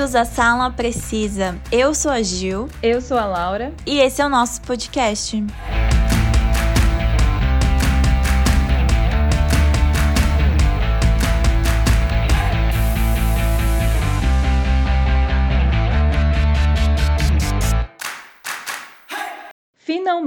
Bem-vindos à Sala Precisa. Eu sou a Gil. Eu sou a Laura. E esse é o nosso podcast.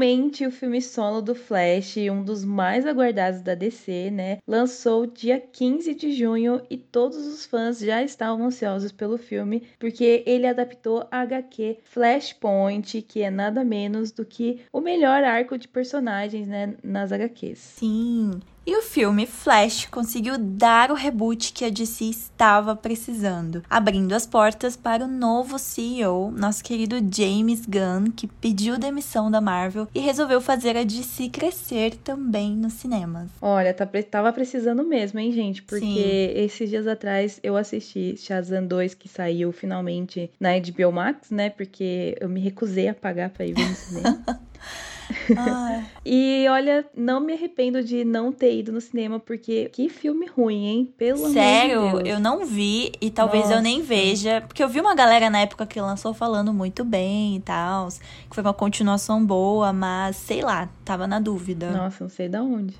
Finalmente, o filme solo do Flash, um dos mais aguardados da DC, né, lançou dia 15 de junho e todos os fãs já estavam ansiosos pelo filme, porque ele adaptou a HQ Flashpoint, que é nada menos do que o melhor arco de personagens, né, nas HQs. Sim, e o filme Flash conseguiu dar o reboot que a DC estava precisando, abrindo as portas para o novo CEO, nosso querido James Gunn, que pediu demissão da Marvel e resolveu fazer a DC crescer também nos cinemas. Olha, tá, tava precisando mesmo, hein, gente? Porque Sim. esses dias atrás eu assisti Shazam 2, que saiu finalmente na HBO Max, né? Porque eu me recusei a pagar pra ir ver no cinema. e olha, não me arrependo de não ter ido no cinema, porque que filme ruim, hein? Pelo Sério, amor de Deus. eu não vi e talvez Nossa. eu nem veja. Porque eu vi uma galera na época que lançou falando muito bem e tal. Que foi uma continuação boa, mas sei lá, tava na dúvida. Nossa, não sei da onde.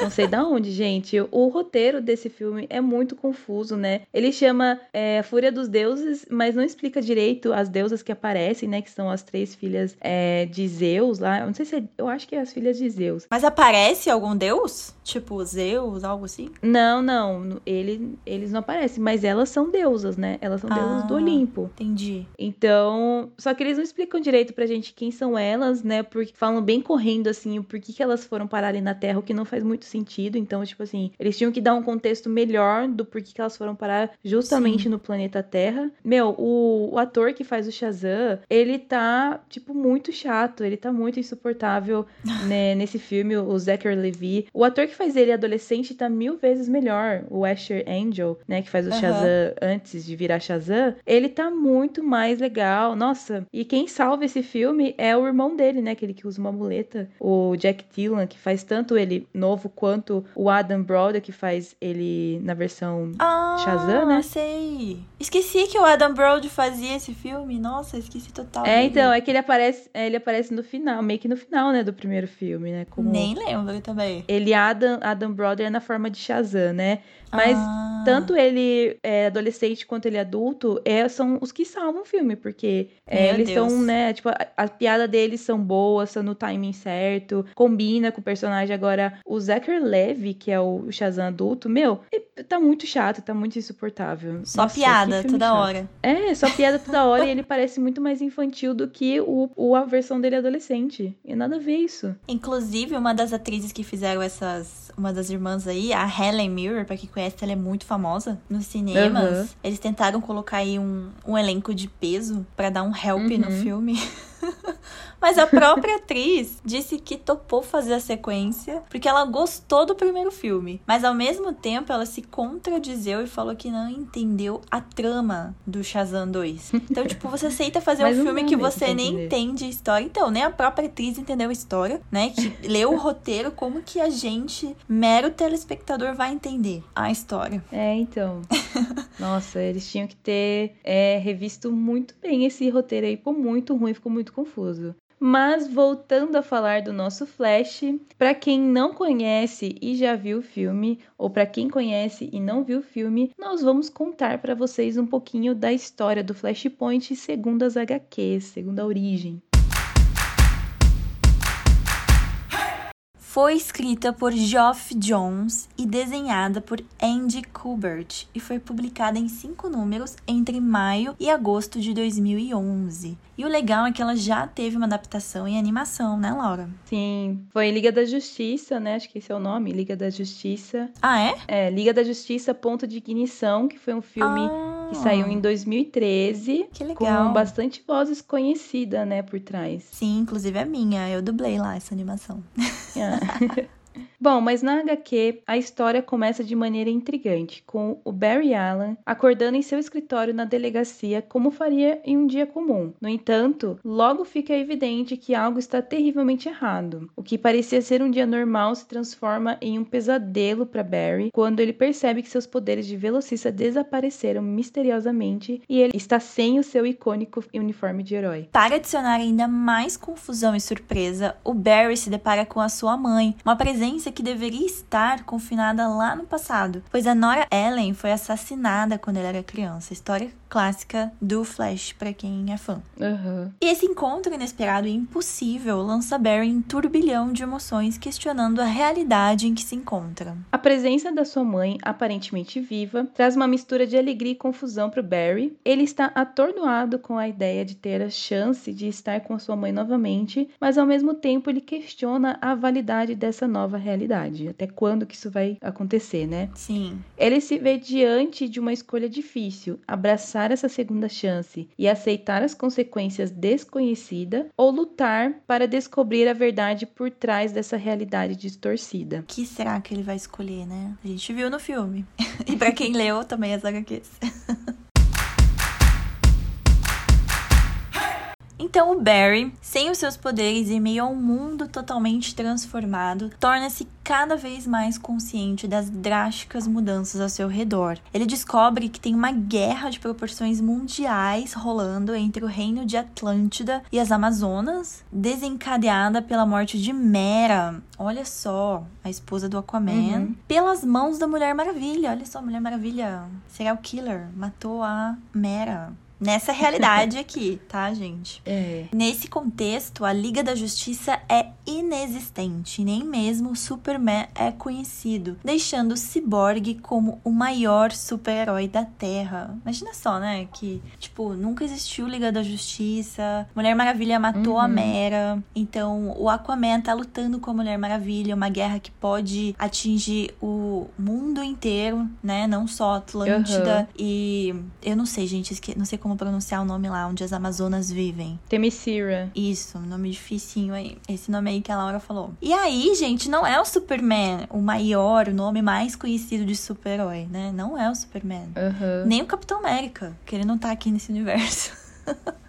não sei da onde, gente. O roteiro desse filme é muito confuso, né? Ele chama é, Fúria dos Deuses, mas não explica direito as deusas que aparecem, né? Que são as três filhas é, de Zeus lá. Não sei se é, eu acho que é as filhas de Zeus. Mas aparece algum deus? Tipo Zeus, algo assim? Não, não. Ele, eles não aparecem, mas elas são deusas, né? Elas são ah, deusas do ah, Olimpo. Entendi. Então, só que eles não explicam direito pra gente quem são elas, né? Porque falam bem correndo assim o porquê que elas foram parar ali na Terra, o que não faz muito sentido. Então, tipo assim, eles tinham que dar um contexto melhor do porquê que elas foram parar justamente Sim. no planeta Terra. Meu, o, o ator que faz o Shazam, ele tá, tipo, muito chato. Ele tá muito insuportável né, nesse filme, o Zachary Levi. O ator que faz ele adolescente tá mil vezes melhor. O Asher Angel, né, que faz o uhum. Shazam antes de virar Shazam. Ele tá muito mais legal. Nossa, e quem salva esse filme é o irmão dele, né, aquele que usa uma muleta. O Jack Dylan, que faz tanto ele novo quanto o Adam Brody, que faz ele na versão ah, Shazam, né? sei. Esqueci que o Adam Brody fazia esse filme. Nossa, esqueci total. É, dele. então, é que ele aparece, é, ele aparece no final, meio que no final, né, do primeiro filme, né? Como Nem lembro também. Ele, Adam, Adam Brody, é na forma de Shazam, né? Mas ah. tanto ele é, adolescente quanto ele adulto é, são os que salvam o filme, porque é, eles Deus. são, né, tipo, a, a, piada deles são boas, são no timing certo, combina com o personagem. Agora, o Zachary Levy, que é o Shazam adulto, meu, tá muito chato, tá muito insuportável. Só Nossa, piada toda chato. hora. É, só piada toda hora e ele parece muito mais infantil do que o, o, a versão dele adolescente. E nada a ver isso. Inclusive, uma das atrizes que fizeram essas. Uma das irmãs aí, a Helen Mirror, pra quem conhece, ela é muito famosa nos cinemas. Uhum. Eles tentaram colocar aí um, um elenco de peso para dar um help uhum. no filme. Mas a própria atriz disse que topou fazer a sequência porque ela gostou do primeiro filme. Mas ao mesmo tempo ela se contradizeu e falou que não entendeu a trama do Shazam 2. Então, tipo, você aceita fazer um filme que você nem entende a história. Então, nem a própria atriz entendeu a história, né? Que leu o roteiro, como que a gente, mero telespectador, vai entender a história. É, então. Nossa, eles tinham que ter é, revisto muito bem esse roteiro aí. Ficou muito ruim, ficou muito confuso. Mas voltando a falar do nosso Flash, para quem não conhece e já viu o filme, ou para quem conhece e não viu o filme, nós vamos contar para vocês um pouquinho da história do Flashpoint segundo as HQs, segundo a origem. Foi escrita por Geoff Jones e desenhada por Andy Kubert e foi publicada em cinco números entre maio e agosto de 2011. E o legal é que ela já teve uma adaptação em animação, né, Laura? Sim, foi Liga da Justiça, né? Acho que esse é o nome, Liga da Justiça. Ah, é? É, Liga da Justiça Ponto de Ignição, que foi um filme ah, que saiu em 2013. Que legal. Com bastante vozes conhecidas, né, por trás. Sim, inclusive a minha. Eu dublei lá essa animação. Ah. Bom, mas na HQ, a história começa de maneira intrigante, com o Barry Allen acordando em seu escritório na delegacia como faria em um dia comum. No entanto, logo fica evidente que algo está terrivelmente errado. O que parecia ser um dia normal se transforma em um pesadelo para Barry quando ele percebe que seus poderes de velocista desapareceram misteriosamente e ele está sem o seu icônico uniforme de herói. Para adicionar ainda mais confusão e surpresa, o Barry se depara com a sua mãe, uma presença que deveria estar confinada lá no passado, pois a Nora Ellen foi assassinada quando ele era criança. História clássica do Flash, para quem é fã. Uhum. E esse encontro inesperado e impossível lança Barry em turbilhão de emoções, questionando a realidade em que se encontra. A presença da sua mãe, aparentemente viva, traz uma mistura de alegria e confusão para Barry. Ele está atordoado com a ideia de ter a chance de estar com a sua mãe novamente, mas ao mesmo tempo ele questiona a validade dessa nova realidade. Até quando que isso vai acontecer, né? Sim. Ele se vê diante de uma escolha difícil: abraçar essa segunda chance e aceitar as consequências desconhecidas ou lutar para descobrir a verdade por trás dessa realidade distorcida. O que será que ele vai escolher, né? A gente viu no filme. e para quem leu também as HQs. Então o Barry, sem os seus poderes e meio a um mundo totalmente transformado, torna-se cada vez mais consciente das drásticas mudanças ao seu redor. Ele descobre que tem uma guerra de proporções mundiais rolando entre o reino de Atlântida e as Amazonas, desencadeada pela morte de Mera. Olha só, a esposa do Aquaman, uhum. pelas mãos da Mulher Maravilha. Olha só, Mulher Maravilha, serial killer, matou a Mera nessa realidade aqui, tá, gente? É. Nesse contexto, a Liga da Justiça é inexistente, nem mesmo o Superman é conhecido, deixando o Cyborg como o maior super-herói da Terra. Imagina só, né, que, tipo, nunca existiu Liga da Justiça, Mulher Maravilha matou uhum. a Mera, então o Aquaman tá lutando com a Mulher Maravilha, uma guerra que pode atingir o mundo inteiro, né, não só Atlântida, uhum. e eu não sei, gente, não sei como como pronunciar o nome lá, onde as Amazonas vivem. Temisira. Isso, nome dificinho aí. Esse nome aí que a Laura falou. E aí, gente, não é o Superman o maior, o nome mais conhecido de super-herói, né? Não é o Superman. Uhum. Nem o Capitão América, que ele não tá aqui nesse universo.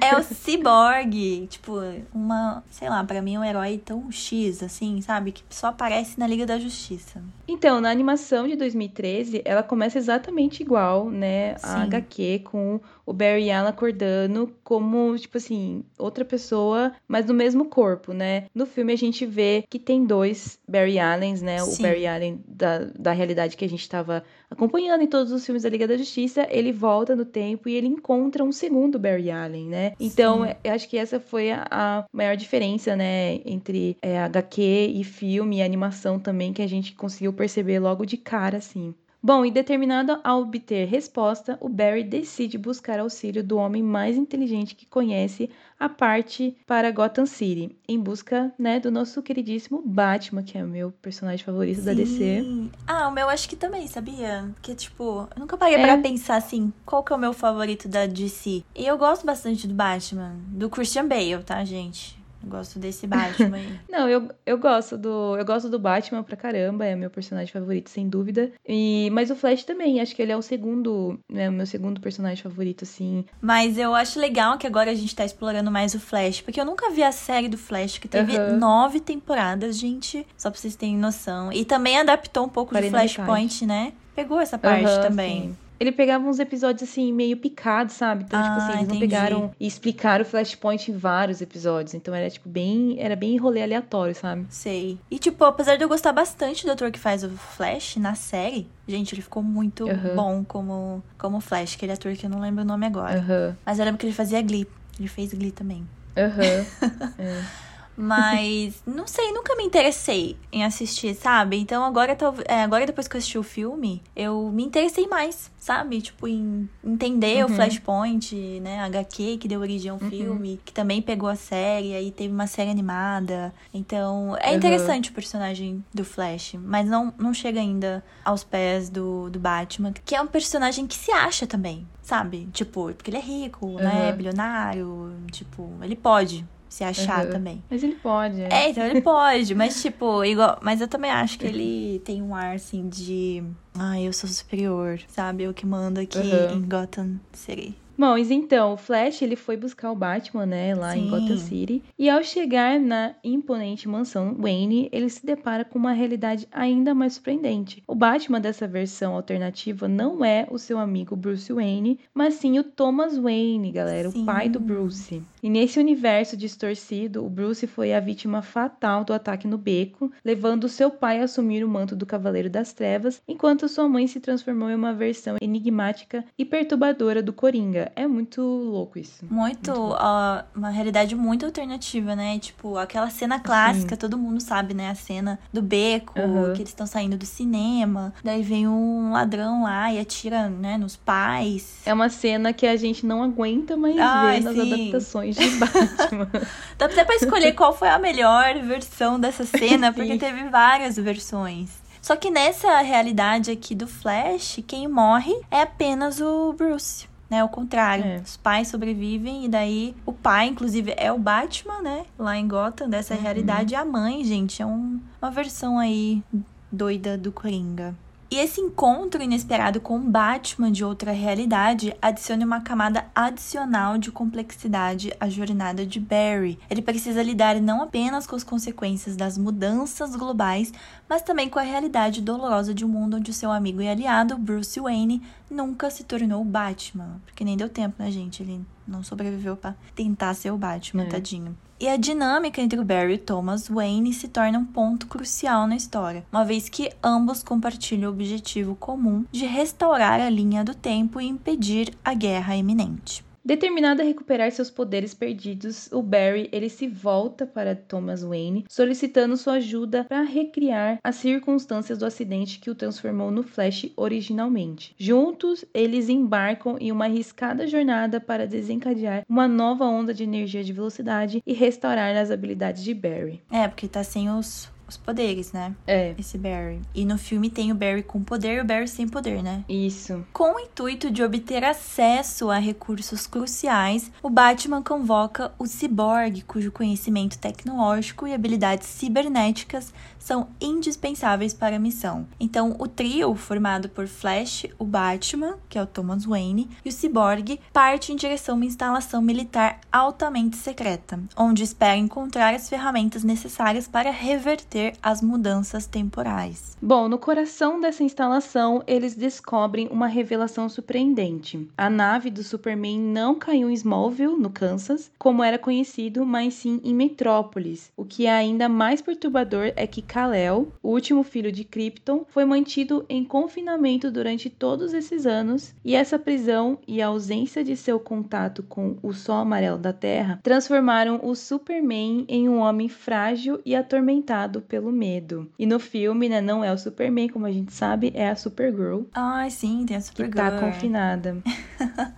é o Cyborg, tipo, uma, sei lá, para mim é um herói tão X, assim, sabe? Que só aparece na Liga da Justiça. Então, na animação de 2013, ela começa exatamente igual, né? A Sim. HQ com o Barry Allen acordando como, tipo assim, outra pessoa, mas no mesmo corpo, né? No filme a gente vê que tem dois Barry Allens, né? Sim. O Barry Allen da, da realidade que a gente estava acompanhando em todos os filmes da Liga da Justiça, ele volta no tempo e ele encontra um segundo Barry Allen, né? Então, Sim. eu acho que essa foi a, a maior diferença, né? Entre é, HQ e filme e animação também, que a gente conseguiu perceber logo de cara, assim. Bom, e determinado a obter resposta, o Barry decide buscar auxílio do homem mais inteligente que conhece a parte para Gotham City, em busca, né, do nosso queridíssimo Batman, que é o meu personagem favorito Sim. da DC. Ah, o meu acho que também, sabia? Que tipo, eu nunca parei é. para pensar assim, qual que é o meu favorito da DC? E eu gosto bastante do Batman, do Christian Bale, tá, gente? Gosto desse Batman aí. Não, eu, eu gosto do. Eu gosto do Batman pra caramba, é meu personagem favorito, sem dúvida. E, mas o Flash também, acho que ele é o segundo, né? O meu segundo personagem favorito, assim. Mas eu acho legal que agora a gente tá explorando mais o Flash, porque eu nunca vi a série do Flash, que teve uhum. nove temporadas, gente. Só pra vocês terem noção. E também adaptou um pouco de Flashpoint, né? Pegou essa parte uhum, também. Sim ele pegava uns episódios assim, meio picados, sabe? Então, ah, tipo assim, eles entendi. não pegaram e explicaram o Flashpoint em vários episódios. Então era, tipo, bem. Era bem rolê aleatório, sabe? Sei. E, tipo, apesar de eu gostar bastante do ator que faz o Flash na série, gente, ele ficou muito uhum. bom como, como Flash, aquele ator que eu não lembro o nome agora. Uhum. Mas eu lembro que ele fazia Glee. Ele fez Glee também. Aham. Uhum. é. Mas, não sei, nunca me interessei em assistir, sabe? Então agora, é, agora depois que eu assisti o filme, eu me interessei mais, sabe? Tipo, em entender uhum. o Flashpoint, né? HQ que deu origem ao uhum. filme, que também pegou a série, aí teve uma série animada. Então, é uhum. interessante o personagem do Flash, mas não, não chega ainda aos pés do, do Batman, que é um personagem que se acha também, sabe? Tipo, porque ele é rico, né? Bilionário, tipo, ele pode se achar Uhum. também. Mas ele pode. é. É, então ele pode, mas tipo, igual. Mas eu também acho que ele tem um ar assim de. Ai, eu sou superior, sabe? Eu que mando aqui Uhum. em Gotham City. Bom, mas então, o Flash, ele foi buscar o Batman, né, lá em Sim. Gotham City. E ao chegar na imponente mansão Wayne, ele se depara com uma realidade ainda mais surpreendente. O Batman dessa versão alternativa não é o seu amigo Bruce Wayne, mas sim o Thomas Wayne, galera, Sim. o pai do Bruce. E nesse universo distorcido, o Bruce foi a vítima fatal do ataque no beco, levando seu pai a assumir o manto do Cavaleiro das Trevas, enquanto sua mãe se transformou em uma versão enigmática e perturbadora do Coringa. É muito louco isso. Muito, Muito bom. ó, uma realidade muito alternativa, né? Tipo, aquela cena clássica, todo mundo sabe, né? A cena do beco, Aham. que eles estão saindo do cinema. Daí vem um ladrão lá e atira, né, nos pais. É uma cena que a gente não aguenta mais Ai, ver nas sim. adaptações de Batman. Dá até pra escolher qual foi a melhor versão dessa cena, porque Sim. teve várias versões. Só que nessa realidade aqui do Flash, quem morre é apenas o Bruce. Né, o contrário, É. os pais sobrevivem e daí o pai, inclusive, é o Batman, né? Lá em Gotham, dessa Uhum. realidade. E a mãe, gente, é um- uma versão aí doida do Coringa. E esse encontro inesperado com o Batman de outra realidade adiciona uma camada adicional de complexidade à jornada de Barry. Ele precisa lidar não apenas com as consequências das mudanças globais, mas também com a realidade dolorosa de um mundo onde o seu amigo e aliado, Bruce Wayne, nunca se tornou o Batman. Porque nem deu tempo, né, gente? Ele não sobreviveu pra tentar ser o Batman, É. tadinho. E a dinâmica entre o Barry e Thomas Wayne se torna um ponto crucial na história, uma vez que ambos compartilham o objetivo comum de restaurar a linha do tempo e impedir a guerra iminente. Determinado a recuperar seus poderes perdidos, o Barry ele se volta para Thomas Wayne, solicitando sua ajuda para recriar as circunstâncias do acidente que o transformou no Flash originalmente. Juntos, eles embarcam em uma arriscada jornada para desencadear uma nova onda de energia de velocidade e restaurar as habilidades de Barry. É, porque tá sem os, os poderes, né? É, Esse Barry. E no filme tem o Barry com poder e o Barry sem poder, né? isso. Com o intuito de obter acesso a recursos cruciais, o Batman convoca o Cyborg, cujo conhecimento tecnológico e habilidades cibernéticas são indispensáveis para a missão. Então, o trio, formado por Flash, o Batman, que é o Thomas Wayne, e o Cyborg, parte em direção a uma instalação militar altamente secreta, onde espera encontrar as ferramentas necessárias para reverter as mudanças temporais. Bom, no coração dessa instalação, eles descobrem uma revelação surpreendente. A nave do Superman não caiu em Smallville, no Kansas, como era conhecido, mas sim em Metrópolis. O que é ainda mais perturbador é que Kal-El, o último filho de Krypton, foi mantido em confinamento durante todos esses anos, e essa prisão e a ausência de seu contato com o Sol Amarelo da Terra transformaram o Superman em um homem frágil e atormentado pelo medo. E no filme, né, não é o Superman, como a gente sabe, é a Supergirl Ai, sim, tem a que Supergirl. tá confinada.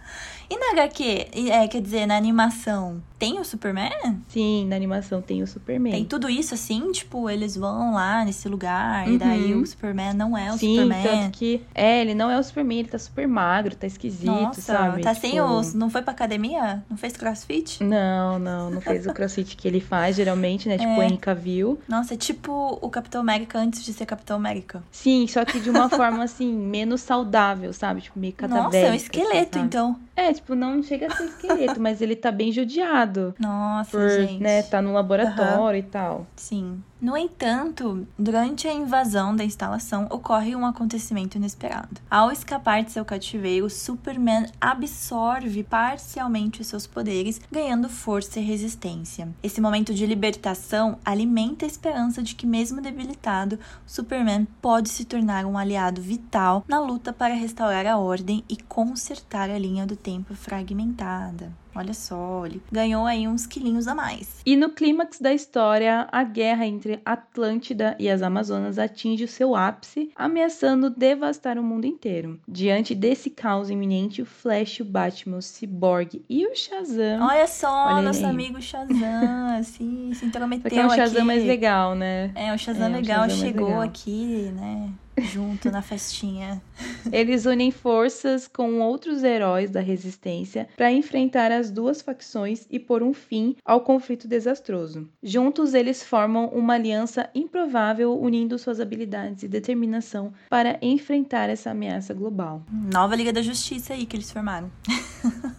E na HQ, é, quer dizer, na animação, tem o Superman? Sim, na animação tem o Superman. Tem tudo isso assim? Tipo, eles vão lá nesse lugar Uhum. e daí o Superman não é o Sim, Superman. tanto que é, ele não é o Superman, ele tá super magro, tá esquisito, Nossa, sabe? tá sem Tipo, os. Não foi pra academia? Não fez crossfit? Não, não, não fez o crossfit que ele faz geralmente, né? Tipo É. o Henry Cavill. Nossa, é tipo o Capitão América antes de ser Capitão América. Sim, só que de uma forma assim, menos saudável, sabe? Tipo, meio Nossa, cadavérica. é um esqueleto, assim, então. É, tipo, não chega a ser esqueleto, mas ele tá bem judiado. Nossa, Por, gente. né, tá no laboratório e tal. Sim. No entanto, durante a invasão da instalação, ocorre um acontecimento inesperado. Ao escapar de seu cativeiro, Superman absorve parcialmente os seus poderes, ganhando força e resistência. Esse momento de libertação alimenta a esperança de que, mesmo debilitado, Superman pode se tornar um aliado vital na luta para restaurar a ordem e consertar a linha do tempo fragmentada. Olha só, ele ganhou aí uns quilinhos a mais. E no clímax da história, a guerra entre Atlântida e as Amazonas atinge o seu ápice, ameaçando devastar o mundo inteiro. Diante desse caos iminente, o Flash, o Batman, o Cyborg e o Shazam. Olha só, Olha nosso aí. amigo Shazam, assim, se intrometeu Porque é um Shazam aqui. mais legal, né? É, o Shazam É, legal Shazam mais chegou legal. aqui, né? Junto na festinha. Eles unem forças com outros heróis da resistência para enfrentar as duas facções e pôr um fim ao conflito desastroso. Juntos, eles formam uma aliança improvável, unindo suas habilidades e determinação para enfrentar essa ameaça global. Nova Liga da Justiça aí que eles formaram.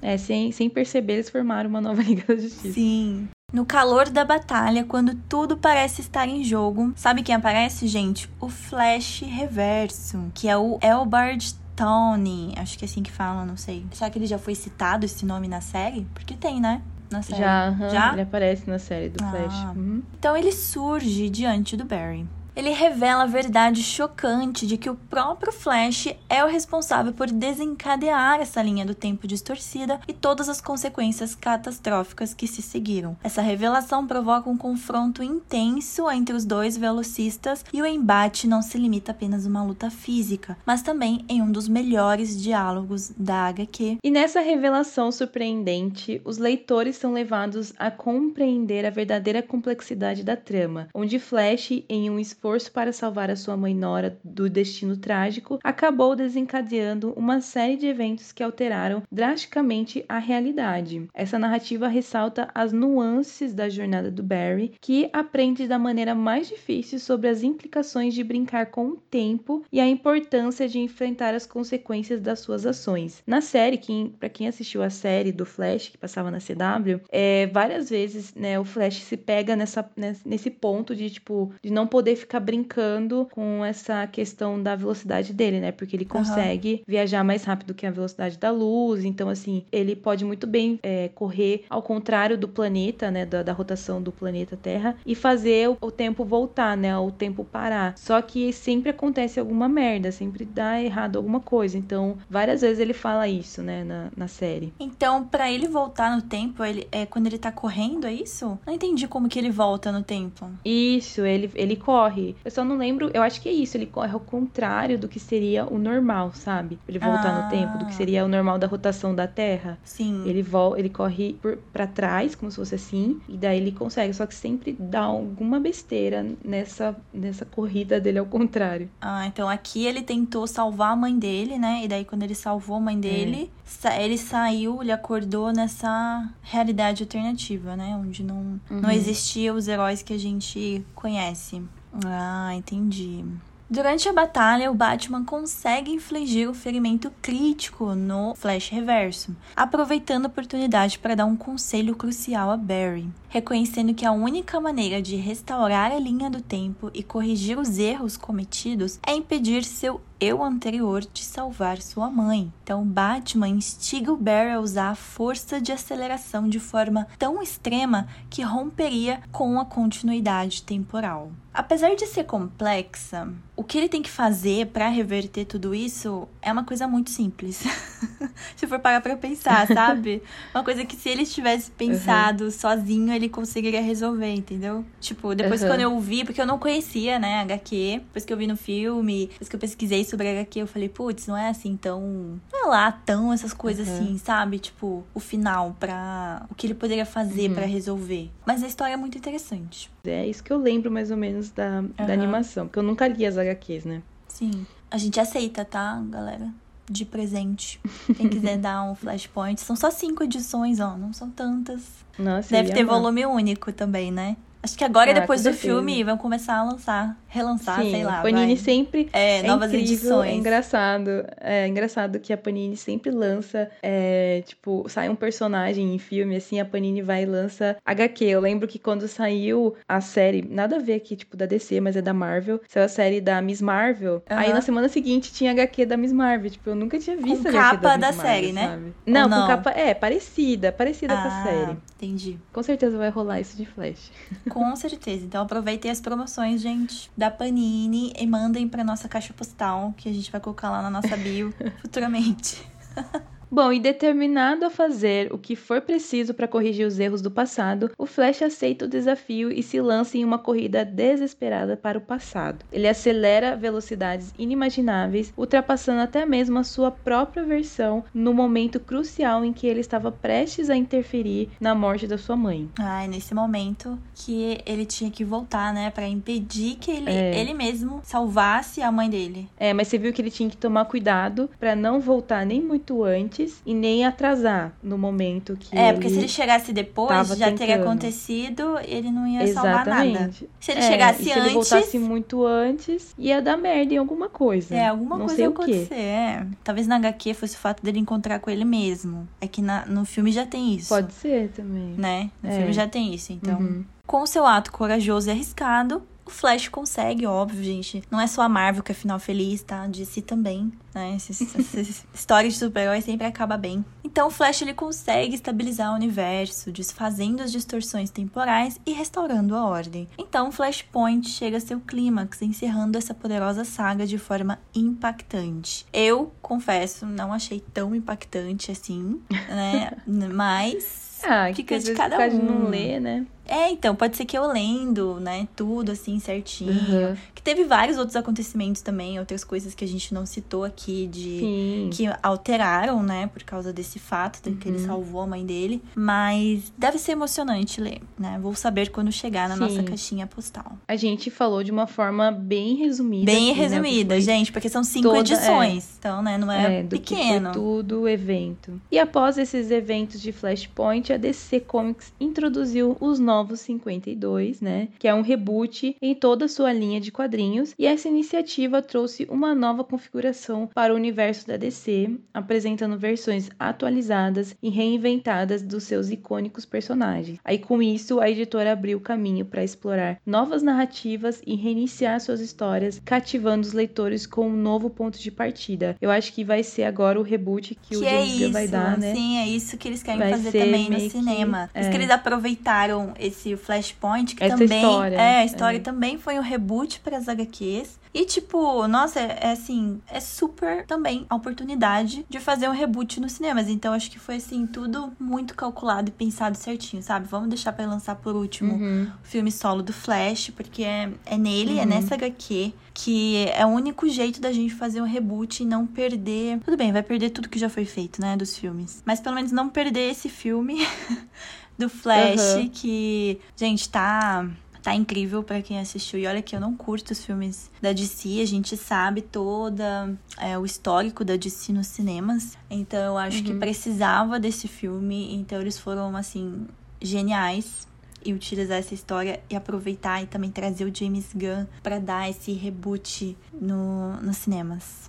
é, sem, sem perceber, eles formaram uma nova Liga da Justiça. Sim. No calor da batalha, quando tudo parece estar em jogo, sabe quem aparece, gente? O Flash Reverso, que é o Elbard Tony, acho que é assim que fala, não sei. Será que ele já foi citado esse nome na série? Porque tem, né? Na série. Já, uhum, já? ele aparece na série do Flash. Ah. Uhum. Então ele surge diante do Barry ele revela a verdade chocante de que o próprio Flash é o responsável por desencadear essa linha do tempo distorcida e todas as consequências catastróficas que se seguiram. Essa revelação provoca um confronto intenso entre os dois velocistas e o embate não se limita apenas a uma luta física, mas também em um dos melhores diálogos da HQ. E nessa revelação surpreendente, os leitores são levados a compreender a verdadeira complexidade da trama, onde Flash, em um esforço esforço para salvar a sua mãe Nora do destino trágico, acabou desencadeando uma série de eventos que alteraram drasticamente a realidade. Essa narrativa ressalta as nuances da jornada do Barry, que aprende da maneira mais difícil sobre as implicações de brincar com o tempo e a importância de enfrentar as consequências das suas ações. Na série, para quem assistiu a série do Flash que passava na CW, é, várias vezes, né, o Flash se pega nessa, nesse ponto de tipo de não poder ficar fica brincando com essa questão da velocidade dele, né? Porque ele consegue uhum. viajar mais rápido que a velocidade da luz. Então, assim, ele pode muito bem é, correr ao contrário do planeta, né? Da, da, rotação do planeta Terra e fazer o, o tempo voltar, né? O tempo parar. Só que sempre acontece alguma merda, sempre dá errado alguma coisa. Então, várias vezes ele fala isso, né? Na, na série. Então, para ele voltar no tempo, ele é quando ele tá correndo, é isso? Não entendi como que ele volta no tempo. Isso, ele, ele corre. Eu só não lembro, eu acho que é isso, ele corre ao contrário do que seria o normal, sabe? Ele voltar ah. no tempo, do que seria o normal da rotação da Terra. Sim. Ele volta, ele corre para trás, como se fosse assim, e daí ele consegue, só que sempre dá alguma besteira nessa nessa corrida dele ao contrário. Ah, então aqui ele tentou salvar a mãe dele, né? E daí quando ele salvou a mãe dele, é. ele saiu, ele acordou nessa realidade alternativa, né? Onde não, uhum. não existia os heróis que a gente conhece. Ah, entendi. Durante a batalha, o Batman consegue infligir o ferimento crítico no Flash Reverso, aproveitando a oportunidade para dar um conselho crucial a Barry, reconhecendo que a única maneira de restaurar a linha do tempo e corrigir os erros cometidos é impedir seu eu anterior de salvar sua mãe. Então, Batman instiga o Barry a usar a força de aceleração de forma tão extrema que romperia com a continuidade temporal. Apesar de ser complexa, o que ele tem que fazer para reverter tudo isso é uma coisa muito simples. se for parar pra pensar, sabe? Uma coisa que se ele tivesse pensado uhum. sozinho, ele conseguiria resolver, entendeu? Tipo, depois uhum. quando eu vi, porque eu não conhecia, né, HQ, depois que eu vi no filme, depois que eu pesquisei sobre HQ, eu falei, putz, não é assim tão. Não é lá tão essas coisas uhum. assim, sabe? Tipo, o final pra. O que ele poderia fazer para resolver. Mas a história é muito interessante. É isso que eu lembro mais ou menos da, uhum. da animação, porque eu nunca li as HQs, né? Sim. A gente aceita, tá, galera? De presente. Quem quiser dar um flashpoint. São só cinco edições, ó. Não são tantas. Nossa, Deve ter volume único também, né? Acho que agora, ah, depois do filme, vão começar a lançar, relançar, Sim, sei lá. Panini vai. sempre. É, é novas incrível, edições. É engraçado. É engraçado que a Panini sempre lança, é, tipo, sai um personagem em filme, assim, a Panini vai e lança HQ. Eu lembro que quando saiu a série, nada a ver aqui, tipo, da DC, mas é da Marvel, saiu a série da Miss Marvel. Uhum. Aí na semana seguinte tinha HQ da Miss Marvel. Tipo, eu nunca tinha visto com a HQ capa da, da série, né? Sabe? Não, não, com capa. É, parecida, parecida ah, com a ah, série. Entendi. Com certeza vai rolar isso de Flash. Com certeza. Então aproveitem as promoções, gente, da Panini e mandem para nossa caixa postal, que a gente vai colocar lá na nossa bio futuramente. Bom, e determinado a fazer o que for preciso para corrigir os erros do passado, o Flash aceita o desafio e se lança em uma corrida desesperada para o passado. Ele acelera velocidades inimagináveis, ultrapassando até mesmo a sua própria versão no momento crucial em que ele estava prestes a interferir na morte da sua mãe. Ai, nesse momento que ele tinha que voltar, né, para impedir que ele, é. ele mesmo salvasse a mãe dele. É, mas você viu que ele tinha que tomar cuidado para não voltar nem muito antes e nem atrasar no momento que É, porque se ele chegasse depois, já tentando. teria acontecido, ele não ia Exatamente. salvar nada. Se ele é, chegasse se antes, se ele voltasse muito antes, ia dar merda em alguma coisa. É, alguma não coisa ia acontecer. É. Talvez na HQ fosse o fato dele encontrar com ele mesmo. É que na, no filme já tem isso. Pode ser também. Né? No é. filme já tem isso, então. Uhum. Com seu ato corajoso e arriscado, o Flash consegue, óbvio, gente. Não é só a Marvel que é final feliz, tá? DC também, né? Essas, histórias de super-herói sempre acaba bem. Então o Flash ele consegue estabilizar o universo, desfazendo as distorções temporais e restaurando a ordem. Então Flashpoint chega a seu clímax, encerrando essa poderosa saga de forma impactante. Eu, confesso, não achei tão impactante assim, né? Mas ah, fica de cada um. não ler, né? É, então, pode ser que eu lendo, né, tudo assim certinho. Uhum. Que teve vários outros acontecimentos também, outras coisas que a gente não citou aqui de Sim. que alteraram, né, por causa desse fato de uhum. que ele uhum. salvou a mãe dele, mas deve ser emocionante ler, né? Vou saber quando chegar na Sim. nossa caixinha postal. A gente falou de uma forma bem resumida. Bem aqui, né, resumida, né? gente, porque são cinco toda, edições. É, então, né, não é, é pequeno. tudo o evento. E após esses eventos de Flashpoint, a DC Comics introduziu os novos Novos 52, né? Que é um reboot em toda a sua linha de quadrinhos. E essa iniciativa trouxe uma nova configuração para o universo da DC, apresentando versões atualizadas e reinventadas dos seus icônicos personagens. Aí com isso, a editora abriu caminho para explorar novas narrativas e reiniciar suas histórias, cativando os leitores com um novo ponto de partida. Eu acho que vai ser agora o reboot que, que o James é vai dar, né? Sim, é isso que eles querem vai fazer também no cinema. Que, é. que eles aproveitaram esse Flashpoint, que Essa também. História, é, a história é. também foi um reboot para as HQs. E, tipo, nossa, é, é, assim, é super também a oportunidade de fazer um reboot nos cinemas. Então, acho que foi, assim, tudo muito calculado e pensado certinho, sabe? Vamos deixar para lançar por último uhum. o filme solo do Flash, porque é, é nele, é uhum. é nessa HQ que é o único jeito da gente fazer um reboot e não perder. Tudo bem, vai perder tudo que já foi feito, né, dos filmes. Mas pelo menos não perder esse filme do Flash, uhum. que, gente, tá tá incrível para quem assistiu. E olha que eu não curto os filmes da DC, a gente sabe toda é, o histórico da DC nos cinemas. Então eu acho uhum. que precisava desse filme, então eles foram assim geniais e utilizar essa história e aproveitar e também trazer o James Gunn para dar esse reboot no, nos cinemas.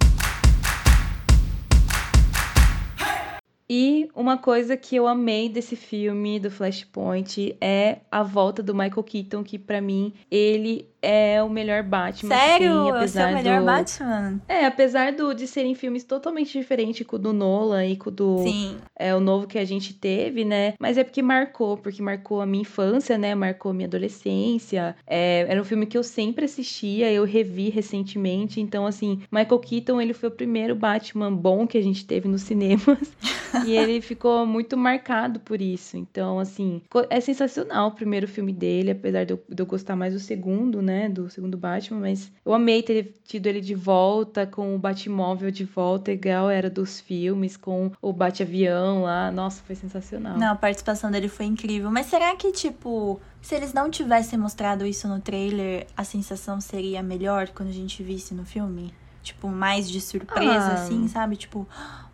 E uma coisa que eu amei desse filme do Flashpoint é a volta do Michael Keaton, que para mim ele é o melhor Batman. Sério? Sim, apesar é o melhor do... Batman? É, apesar do, de serem filmes totalmente diferentes com o do Nolan e com o do Sim. É, o novo que a gente teve, né? Mas é porque marcou, porque marcou a minha infância, né? Marcou a minha adolescência. É, era um filme que eu sempre assistia, eu revi recentemente. Então, assim, Michael Keaton, ele foi o primeiro Batman bom que a gente teve nos cinemas. e ele ficou muito marcado por isso. Então, assim, é sensacional o primeiro filme dele, apesar de eu, de eu gostar mais do segundo, né? Né, do segundo Batman, mas eu amei ter tido ele de volta, com o Batmóvel de volta, igual era dos filmes, com o Bate-Avião lá. Nossa, foi sensacional. Não, a participação dele foi incrível. Mas será que, tipo, se eles não tivessem mostrado isso no trailer, a sensação seria melhor quando a gente visse no filme? Tipo, mais de surpresa, ah. assim, sabe? Tipo,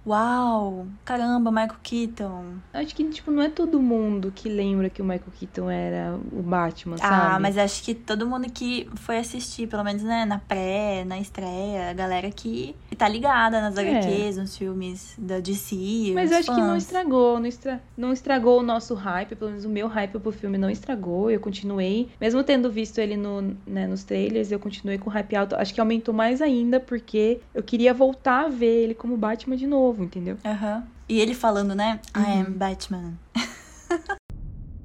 Uau! Caramba, Michael Keaton. Acho que, tipo, não é todo mundo que lembra que o Michael Keaton era o Batman, ah, sabe? Ah, mas acho que todo mundo que foi assistir, pelo menos, né, na pré, na estreia, a galera que tá ligada nas é. HQs, nos filmes da DC. Mas eu acho fãs. que não estragou, não, estra... não estragou o nosso hype, pelo menos o meu hype pro filme não estragou. Eu continuei, mesmo tendo visto ele no, né, nos trailers, eu continuei com hype alto. Acho que aumentou mais ainda, porque eu queria voltar a ver ele como Batman de novo novo, entendeu? Aham. Uhum. E ele falando, né? Uhum. I am Batman.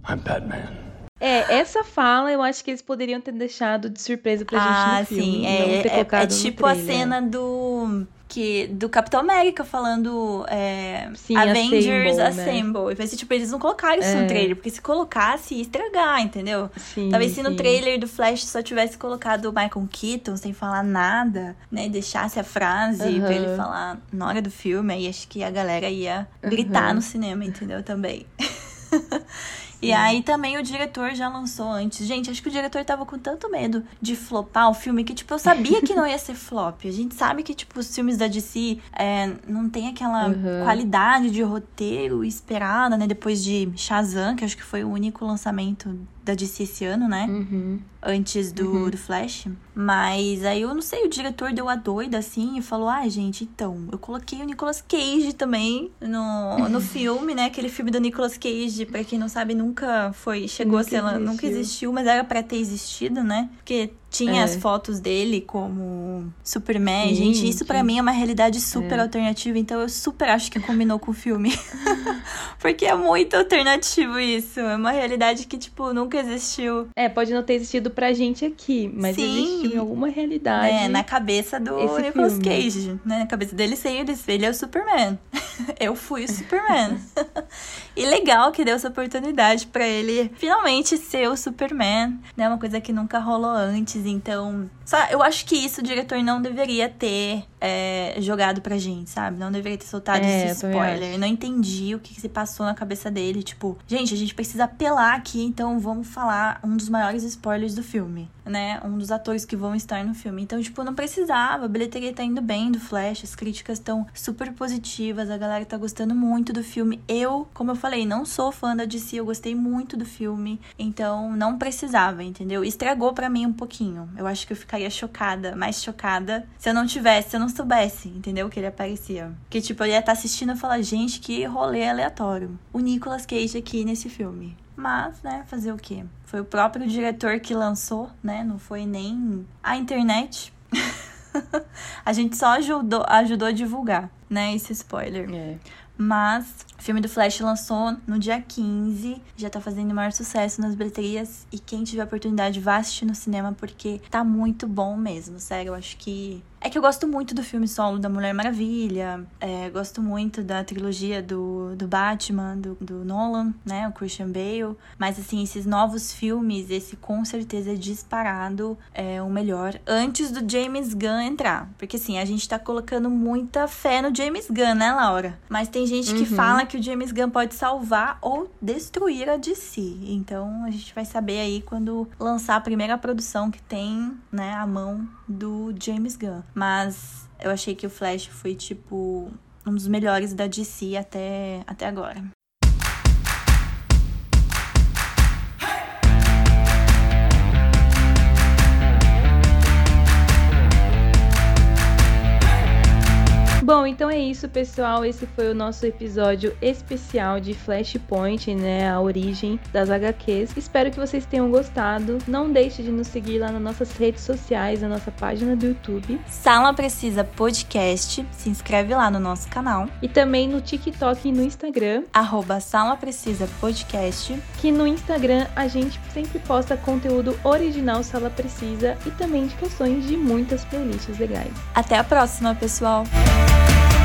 I'm Batman. É, essa fala eu acho que eles poderiam ter deixado de surpresa pra gente ah, no filme. Ah, sim. É, é, é, tipo a cena do que do Capitão América falando é, Sim, Avengers Assemble, Assemble. né? E tipo, eles não colocaram isso É. no trailer, porque se colocasse, ia estragar, entendeu? Sim, Talvez se no trailer do Flash só tivesse colocado o Michael Keaton sem falar nada, né? E deixasse a frase Aham. pra ele falar na hora do filme, aí acho que a galera ia gritar Aham. no cinema, entendeu? Também. E aí também o diretor já lançou antes. Gente, acho que o diretor tava com tanto medo de flopar o filme que, tipo, eu sabia que não ia ser flop. A gente sabe que, tipo, os filmes da DC é, não tem aquela Uhum. qualidade de roteiro esperada, né? Depois de Shazam, que acho que foi o único lançamento da DC esse ano, né? Uhum. antes do, Uhum. do Flash. Mas aí eu não sei, o diretor deu a doida assim e falou: ai, gente, então, eu coloquei o Nicolas Cage também no, no filme, né? Aquele filme do Nicolas Cage, pra quem não sabe, nunca foi. Chegou Nunca a ser. lan- Nunca existiu. existiu, mas era pra ter existido, né? Porque tinha É. as fotos dele como Superman. Sim, gente, isso pra sim. mim é uma realidade super É. alternativa, então eu super acho que combinou com o filme. Porque é muito alternativo isso. É uma realidade que, tipo, nunca existiu. É, pode não ter existido pra gente aqui, mas Sim. existiu em alguma realidade. É, na cabeça do Nicolas filme. Cage, né? Na cabeça dele, sem ele, ele é o Superman. Eu fui o Superman. e legal que deu essa oportunidade pra ele finalmente ser o Superman, né? Uma coisa que nunca rolou antes, então... Só, eu acho que isso o diretor não deveria ter é, jogado pra gente, sabe? Não deveria ter soltado É, esse spoiler. Eu não entendi o que, que se passou na cabeça dele. Tipo, gente, a gente precisa apelar aqui, então vamos falar um dos maiores spoilers do filme, né? Um dos atores que vão estar no filme. Então, tipo, não precisava. A bilheteria tá indo bem do Flash, as críticas estão super positivas, a galera tá gostando muito do filme. Eu, como eu falei, não sou fã da DC, eu gostei muito do filme, então não precisava, entendeu? Estragou pra mim um pouquinho. Eu acho que eu ficaria chocada, mais chocada, se eu não tivesse, se eu não soubesse, entendeu? Que ele aparecia. Que, tipo, eu ia estar assistindo e falar, gente, que rolê aleatório. O Nicolas Cage aqui nesse filme. Mas, né, fazer o quê? Foi o próprio diretor que lançou, né? Não foi nem a internet. a gente só ajudou, ajudou a divulgar, né, esse spoiler. É. Mas o filme do Flash lançou no dia 15, já tá fazendo o maior sucesso nas bilheterias. E quem tiver oportunidade, vá assistir no cinema, porque tá muito bom mesmo, sério. Eu acho que. É que eu gosto muito do filme solo da Mulher Maravilha, é, gosto muito da trilogia do, do Batman, do, do Nolan, né? O Christian Bale. Mas, assim, esses novos filmes, esse com certeza é disparado é, o melhor antes do James Gunn entrar. Porque, assim, a gente tá colocando muita fé no James Gunn, né, Laura? Mas tem gente que Uhum. fala que o James Gunn pode salvar ou destruir a DC. Então, a gente vai saber aí quando lançar a primeira produção que tem, né, a mão do James Gunn. Mas eu achei que o Flash foi, tipo, um dos melhores da DC até, até agora. Bom, então é isso, pessoal. Esse foi o nosso episódio especial de Flashpoint, né? A origem das HQs. Espero que vocês tenham gostado. Não deixe de nos seguir lá nas nossas redes sociais, na nossa página do YouTube Sala Precisa Podcast, se inscreve lá no nosso canal. e também no TikTok e no Instagram. Arroba Sala Precisa Podcast. Que no Instagram a gente sempre posta conteúdo original Sala Precisa e também indicações de muitas playlists legais. Até a próxima, pessoal! Thank you